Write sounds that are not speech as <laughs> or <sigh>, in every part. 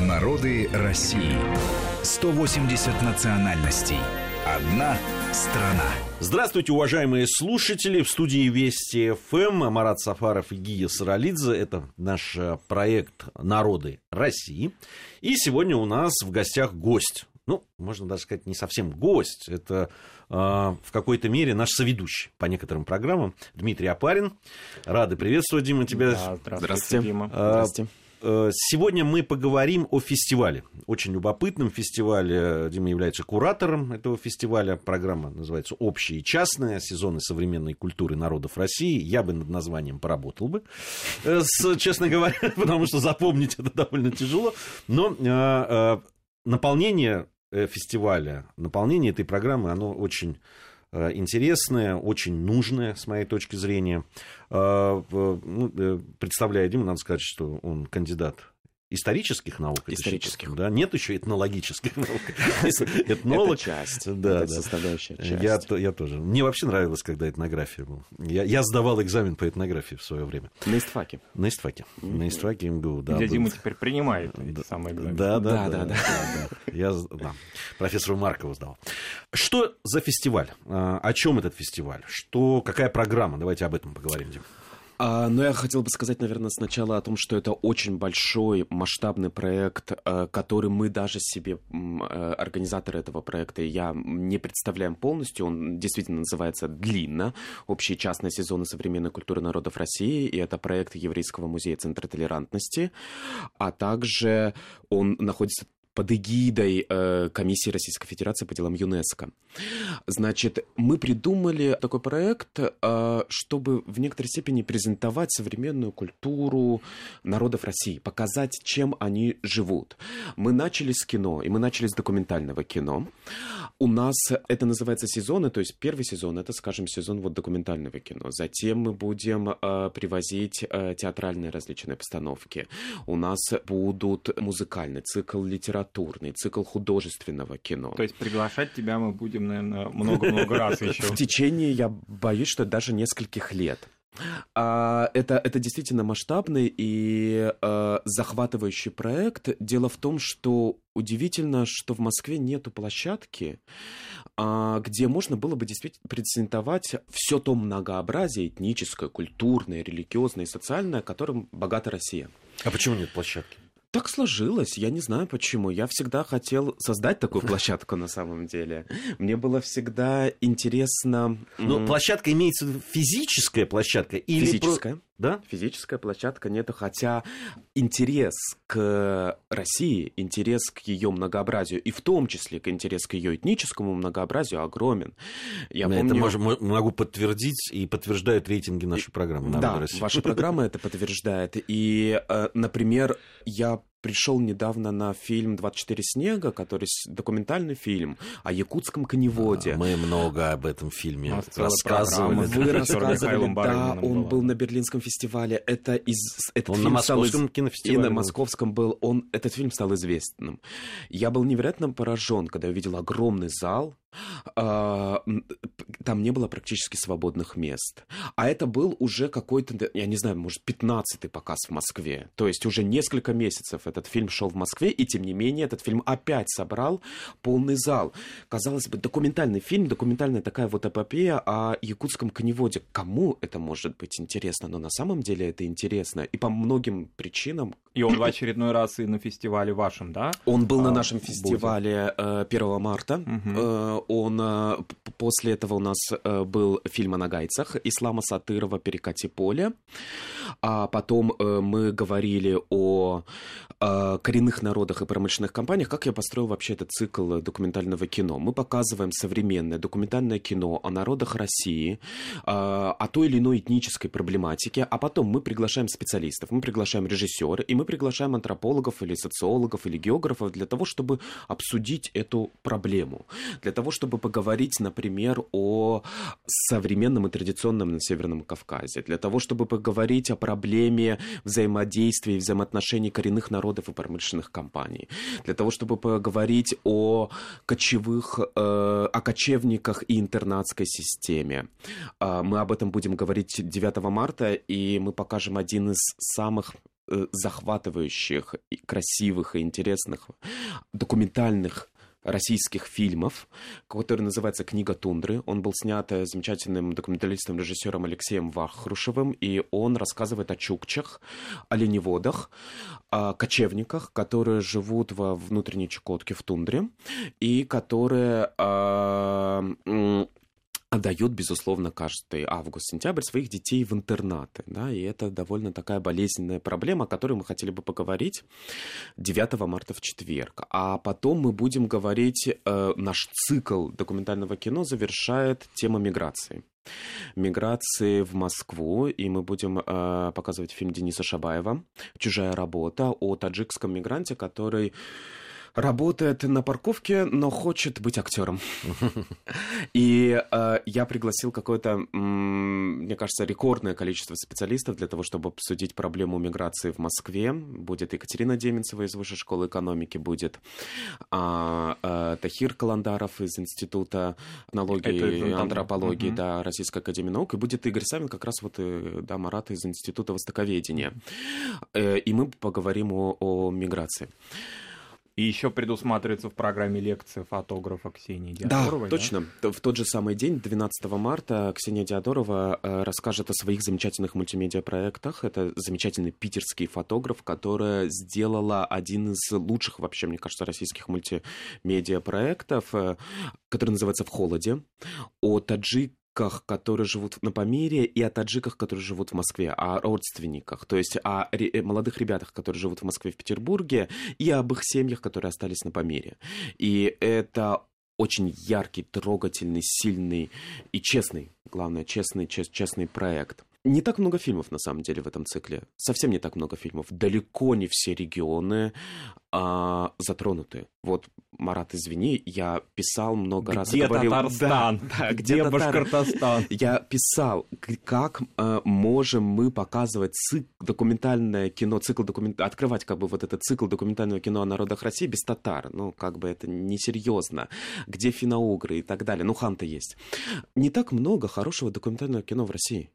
Народы России. 180 национальностей. Одна страна. Здравствуйте, уважаемые слушатели. В студии Вести ФМ Марат Сафаров и Гия Саралидзе. Это наш э, проект «Народы России». И сегодня у нас в гостях гость. Ну, можно даже сказать, не совсем гость. Это э, в какой-то мере наш соведущий по некоторым программам Дмитрий Апарин. Рады приветствовать, Дима, тебя. Да, здравствуйте, здравствуйте. Дима. А, здравствуйте. Э, сегодня мы поговорим о фестивале. Очень любопытном фестивале. Дима является куратором этого фестиваля. Программа называется «Общие и частные. Сезоны современной культуры народов России». Я бы над названием поработал бы, э, честно говоря, <laughs> потому что запомнить это довольно тяжело. Но э, наполнение фестиваля, наполнение этой программы, оно очень интересное, очень нужное, с моей точки зрения. Ну, э, представляя Диму, надо сказать, что он кандидат исторических наук. Исторических. Да, нет еще этнологических <laughs> наук. <laughs> Этнолог. Это часть. Да, это составляющая часть. Я, я тоже. Мне вообще нравилось, когда этнография была. Я, я сдавал экзамен по этнографии в свое время. На истфаке. На истфаке. Mm-hmm. На истфаке МГУ, да. Где Дима теперь принимает да, самые экзамены. Да, да, да. да, да, да. Я да, профессору Маркову сдал. Что за фестиваль? А, о чем этот фестиваль? Что, какая программа? Давайте об этом поговорим, Дима. А, но я хотел бы сказать, наверное, сначала о том, что это очень большой масштабный проект, э, который мы даже себе, э, организаторы этого проекта, я не представляем полностью. Он действительно называется длинно «Общие частные сезоны современной культуры народов России», и это проект Еврейского музея Центра толерантности, а также он находится под эгидой э, Комиссии Российской Федерации по делам ЮНЕСКО. Значит, мы придумали такой проект, э, чтобы в некоторой степени презентовать современную культуру народов России, показать, чем они живут. Мы начали с кино, и мы начали с документального кино. У нас это называется сезоны, то есть первый сезон это, скажем, сезон вот документального кино. Затем мы будем э, привозить э, театральные различные постановки. У нас будут музыкальный цикл литературы литературный, цикл художественного кино. То есть приглашать тебя мы будем, наверное, много-много раз <laughs> еще. В течение, я боюсь, что даже нескольких лет. А, это, это действительно масштабный и э, захватывающий проект. Дело в том, что удивительно, что в Москве нету площадки, э, где можно было бы действительно презентовать все то многообразие этническое, культурное, религиозное и социальное, которым богата Россия. А почему нет площадки? Так сложилось, я не знаю почему. Я всегда хотел создать такую <laughs> площадку на самом деле. Мне было всегда интересно... Ну, площадка имеется физическая площадка или... Физическая. Да? Физическая площадка нет, хотя интерес к России, интерес к ее многообразию, и в том числе к интерес к ее этническому многообразию огромен. Я помню... Это можем, могу подтвердить, и подтверждают рейтинги нашей программы. Да, России. ваша программа это подтверждает. И, э, например, я пришел недавно на фильм «24 снега», который документальный фильм о якутском коневоде. Мы много об этом фильме рассказывали. Вы <laughs> рассказывали, да, он был на Берлинском фестивале. Это из... Этот он фильм на Московском из... кинофестивале. И на Московском был. Он... Этот фильм стал известным. Я был невероятно поражен, когда увидел огромный зал, там не было практически свободных мест. А это был уже какой-то, я не знаю, может, 15-й показ в Москве. То есть уже несколько месяцев этот фильм шел в Москве, и тем не менее этот фильм опять собрал полный зал. Казалось бы, документальный фильм, документальная такая вот эпопея о якутском коневоде. Кому это может быть интересно? Но на самом деле это интересно. И по многим причинам. И он в очередной раз и на фестивале вашем, да? Он был а, на нашем фестивале будет. 1 э, марта. Угу он э, после этого у нас э, был фильм о нагайцах Ислама Сатырова «Перекати поле». А потом э, мы говорили о коренных народах и промышленных компаниях. Как я построил вообще этот цикл документального кино? Мы показываем современное документальное кино о народах России, о той или иной этнической проблематике, а потом мы приглашаем специалистов, мы приглашаем режиссера, и мы приглашаем антропологов или социологов или географов для того, чтобы обсудить эту проблему, для того, чтобы поговорить, например, о современном и традиционном на Северном Кавказе, для того, чтобы поговорить о проблеме взаимодействия и взаимоотношений коренных народов и промышленных промышленных компаний, для того, чтобы поговорить о кочевых, э, о кочевниках и интернатской системе. Э, мы об этом будем говорить 9 марта, и мы покажем один из самых э, захватывающих, красивых и интересных документальных российских фильмов, который называется «Книга тундры». Он был снят э, замечательным документалистом, режиссером Алексеем Вахрушевым, и он рассказывает о чукчах, оленеводах, о кочевниках, которые живут во внутренней Чукотке в тундре, и которые э, отдают, безусловно, каждый август-сентябрь своих детей в интернаты. Да, и это довольно такая болезненная проблема, о которой мы хотели бы поговорить 9 марта в четверг. А потом мы будем говорить, э, наш цикл документального кино завершает тема миграции миграции в Москву, и мы будем э, показывать фильм Дениса Шабаева «Чужая работа» о таджикском мигранте, который работает на парковке, но хочет быть актером. <laughs> И э, я пригласил какое-то, мне кажется, рекордное количество специалистов для того, чтобы обсудить проблему миграции в Москве. Будет Екатерина Деменцева из Высшей школы экономики, будет а, а, Тахир Каландаров из Института этнологии и антропологии угу. да, Российской Академии Наук, и будет Игорь Савин, как раз вот, э, да, Марат из Института Востоковедения. Э, и мы поговорим о, о миграции. И еще предусматривается в программе лекция фотографа Ксении Диадоровой. Да, точно. Да? В тот же самый день, 12 марта, Ксения Диадорова э, расскажет о своих замечательных мультимедиа-проектах. Это замечательный питерский фотограф, которая сделала один из лучших, вообще, мне кажется, российских мультимедиа-проектов, э, который называется «В холоде», о таджик таджиках, которые живут на Памире, и о таджиках, которые живут в Москве, о родственниках, то есть о ре- молодых ребятах, которые живут в Москве, в Петербурге, и об их семьях, которые остались на Памире. И это очень яркий, трогательный, сильный и честный, главное, честный, чест, честный проект. Не так много фильмов, на самом деле, в этом цикле. Совсем не так много фильмов. Далеко не все регионы а, затронуты. Вот, Марат, извини, я писал много где раз. Где Татарстан? Да, да, где, где Башкортостан? Я писал, как а, можем мы показывать цикл, документальное кино, цикл документ... открывать как бы вот этот цикл документального кино о народах России без татар. Ну, как бы это несерьезно. Где финоугры и так далее. Ну, ханта есть. Не так много хорошего документального кино в России.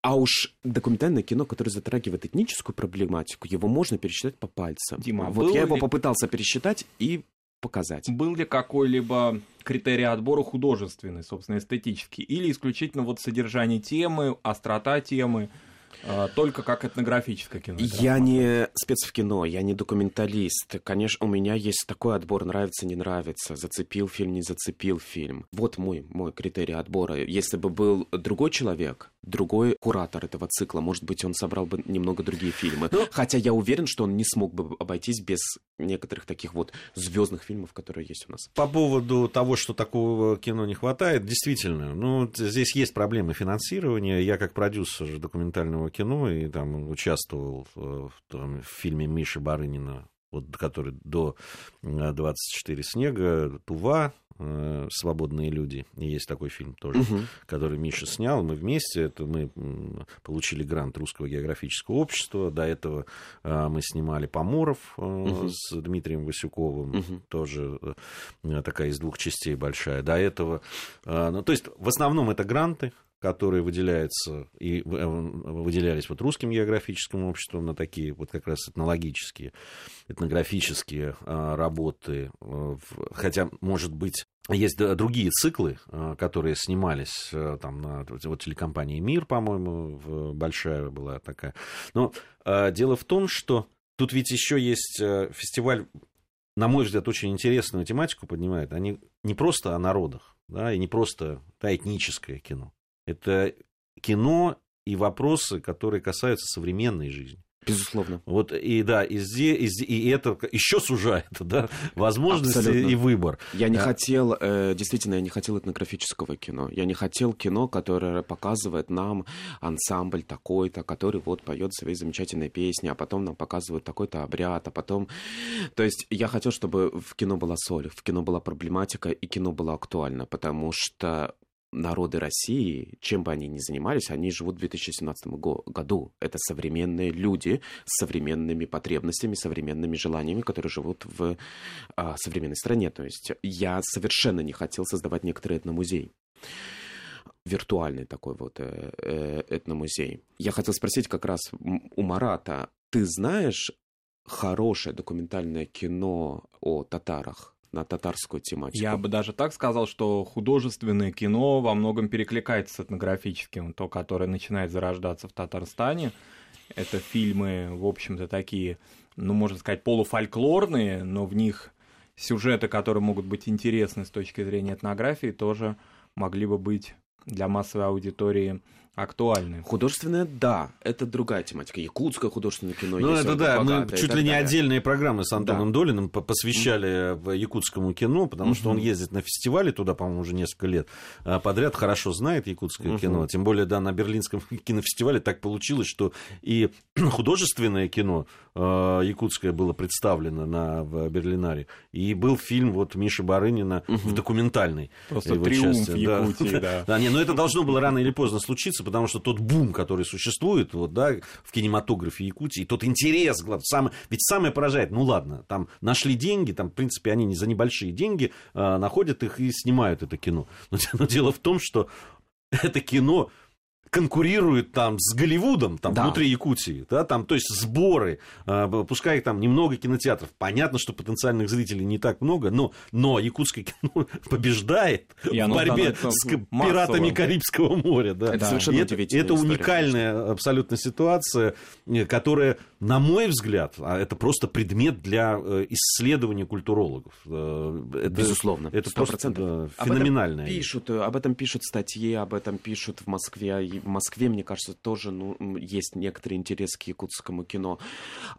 А уж документальное кино, которое затрагивает этническую проблематику, его можно пересчитать по пальцам. Дима, вот я ли... его попытался пересчитать и показать. Был ли какой-либо критерий отбора художественный, собственно, эстетический, или исключительно вот содержание темы, острота темы? А, только как этнографическое кино. Я не спец в кино, я не документалист. Конечно, у меня есть такой отбор, нравится, не нравится, зацепил фильм, не зацепил фильм. Вот мой, мой критерий отбора. Если бы был другой человек, другой куратор этого цикла, может быть, он собрал бы немного другие фильмы. Но... Ну, Хотя я уверен, что он не смог бы обойтись без некоторых таких вот звездных фильмов, которые есть у нас. По поводу того, что такого кино не хватает, действительно, ну, здесь есть проблемы финансирования. Я как продюсер документального кино и там участвовал в, в, в фильме Миши Барынина, вот, который до 24 снега, Тува, э, «Свободные люди». И есть такой фильм тоже, угу. который Миша снял. Мы вместе, это мы получили грант Русского географического общества. До этого э, мы снимали «Поморов» э, угу. с Дмитрием Васюковым. Угу. Тоже э, такая из двух частей большая. До этого... Э, ну, то есть, в основном это гранты которые выделяются и э, выделялись вот русским географическим обществом на такие вот как раз этнологические, этнографические а, работы. Э, хотя, может быть, есть другие циклы, э, которые снимались там на вот, телекомпании «Мир», по-моему, большая была такая. Но дело в том, что тут ведь еще есть фестиваль, на мой взгляд, очень интересную тематику поднимает. Они не просто о народах, да, и не просто да, этническое кино. Это кино и вопросы, которые касаются современной жизни. Безусловно. Вот и да, и, здесь, и, это еще сужает <laughs> да, возможности Абсолютно. и выбор. Я не да. хотел, э, действительно, я не хотел этнографического кино. Я не хотел кино, которое показывает нам ансамбль такой-то, который вот поет свои замечательные песни, а потом нам показывают такой-то обряд, а потом... То есть я хотел, чтобы в кино была соль, в кино была проблематика, и кино было актуально, потому что народы России, чем бы они ни занимались, они живут в 2017 году. Это современные люди с современными потребностями, современными желаниями, которые живут в а, современной стране. То есть я совершенно не хотел создавать некоторый этномузей виртуальный такой вот э, э, этномузей. Я хотел спросить как раз у Марата, ты знаешь хорошее документальное кино о татарах? На татарскую тематику. Я бы даже так сказал, что художественное кино во многом перекликается с этнографическим, то, которое начинает зарождаться в Татарстане. Это фильмы, в общем-то, такие, ну, можно сказать, полуфольклорные, но в них сюжеты, которые могут быть интересны с точки зрения этнографии, тоже могли бы быть для массовой аудитории актуальны. Художественное, да, это другая тематика. Якутское художественное кино. Ну, это да, мы чуть ли не далее. отдельные программы с Антоном да. Долиным посвящали mm. якутскому кино, потому mm-hmm. что он ездит на фестивале туда, по-моему, уже несколько лет а подряд, хорошо знает якутское mm-hmm. кино. Тем более, да, на Берлинском <laughs> кинофестивале так получилось, что и <clears throat> художественное кино э, якутское было представлено на, в Берлинаре, и был фильм вот Миши Барынина mm-hmm. в документальной. Просто триумф части. Якутии, да. <laughs> да. да. Не, но это должно было рано или поздно случиться, потому что тот бум, который существует вот, да, в кинематографе Якутии, тот интерес, самый, ведь самое поражает, ну ладно, там нашли деньги, там, в принципе, они за небольшие деньги э, находят их и снимают это кино. Но, <laughs> но дело в том, что это кино конкурирует там с Голливудом, там, да. внутри Якутии, да, там, то есть сборы, э, пускай там немного кинотеатров, понятно, что потенциальных зрителей не так много, но, но якутское кино <laughs> побеждает и в борьбе с пиратами Карибского моря, да. Это совершенно и это, это уникальная конечно. абсолютно ситуация, э, которая, на мой взгляд, а это просто предмет для э, исследования культурологов. Это, Безусловно, это 100%. просто да, феноменально. Об этом пишут, об этом пишут статьи, об этом пишут в Москве в Москве, мне кажется, тоже ну, есть некоторый интерес к якутскому кино.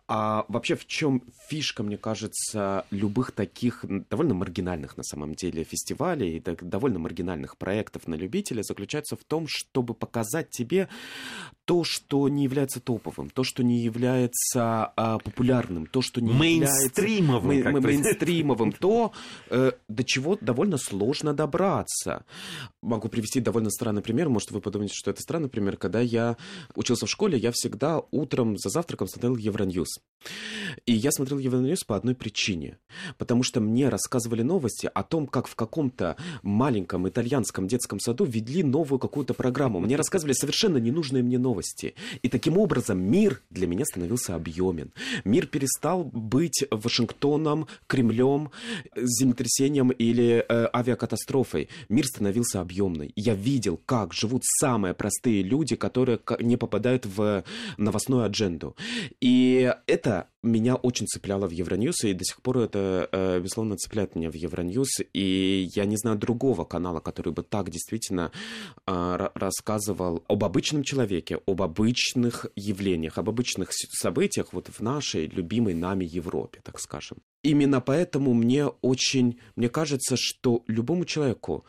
А вообще в чем фишка, мне кажется, любых таких довольно маргинальных на самом деле фестивалей и довольно маргинальных проектов на любителя заключается в том, чтобы показать тебе то, что не является топовым, то, что не является а, популярным, то, что не мейнстримовым, является мей- мейнстримовым, <laughs> то, э, до чего довольно сложно добраться. Могу привести довольно странный пример, может, вы подумаете, что это странный пример. Когда я учился в школе, я всегда утром за завтраком смотрел Евроньюз. И я смотрел Евроньюз по одной причине. Потому что мне рассказывали новости о том, как в каком-то маленьком итальянском детском саду ввели новую какую-то программу. Мне рассказывали совершенно ненужные мне новости. И таким образом мир для меня становился объемен. Мир перестал быть Вашингтоном, Кремлем, землетрясением или э, авиакатастрофой. Мир становился объемный. Я видел, как живут самые простые люди, которые не попадают в новостную адженду. И это меня очень цепляло в Евроньюз, и до сих пор это, э, безусловно, цепляет меня в Евроньюз. И я не знаю другого канала, который бы так действительно а, рассказывал об обычном человеке, об обычных явлениях, об обычных событиях вот в нашей любимой нами Европе, так скажем. Именно поэтому мне очень, мне кажется, что любому человеку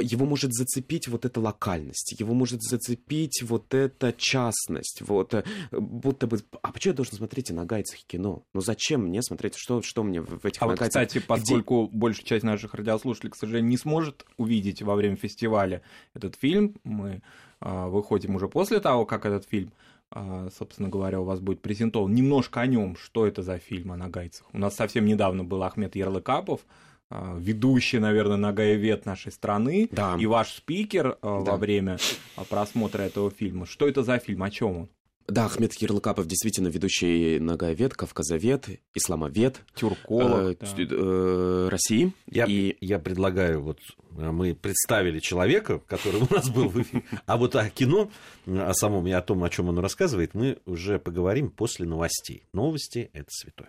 его может зацепить вот эта локальность, его может зацепить вот эта частность, вот, э, будто бы, а почему я должен смотреть и на гайцах кино? Ну зачем мне смотреть, что, что мне в этих а вот, кстати, поскольку Где... большая часть наших радиослушателей, к сожалению, не сможет увидеть во время фестиваля этот фильм, мы а, выходим уже после того, как этот фильм а, собственно говоря, у вас будет презентован. Немножко о нем, что это за фильм о нагайцах. У нас совсем недавно был Ахмед Ярлыкапов, ведущий, наверное, нагаевед нашей страны, да. и ваш спикер а, да. во время а, просмотра этого фильма. Что это за фильм, о чем он? Да, Ахмед Ярлыкапов действительно ведущий нагаевед, кавказовед, исламовед. Тюрколог. Э, да. э, России. Я, и... я предлагаю, вот мы представили человека, который <laughs> у нас был в эфире, а вот о кино, о самом и о том, о чем он рассказывает, мы уже поговорим после новостей. Новости – это святое.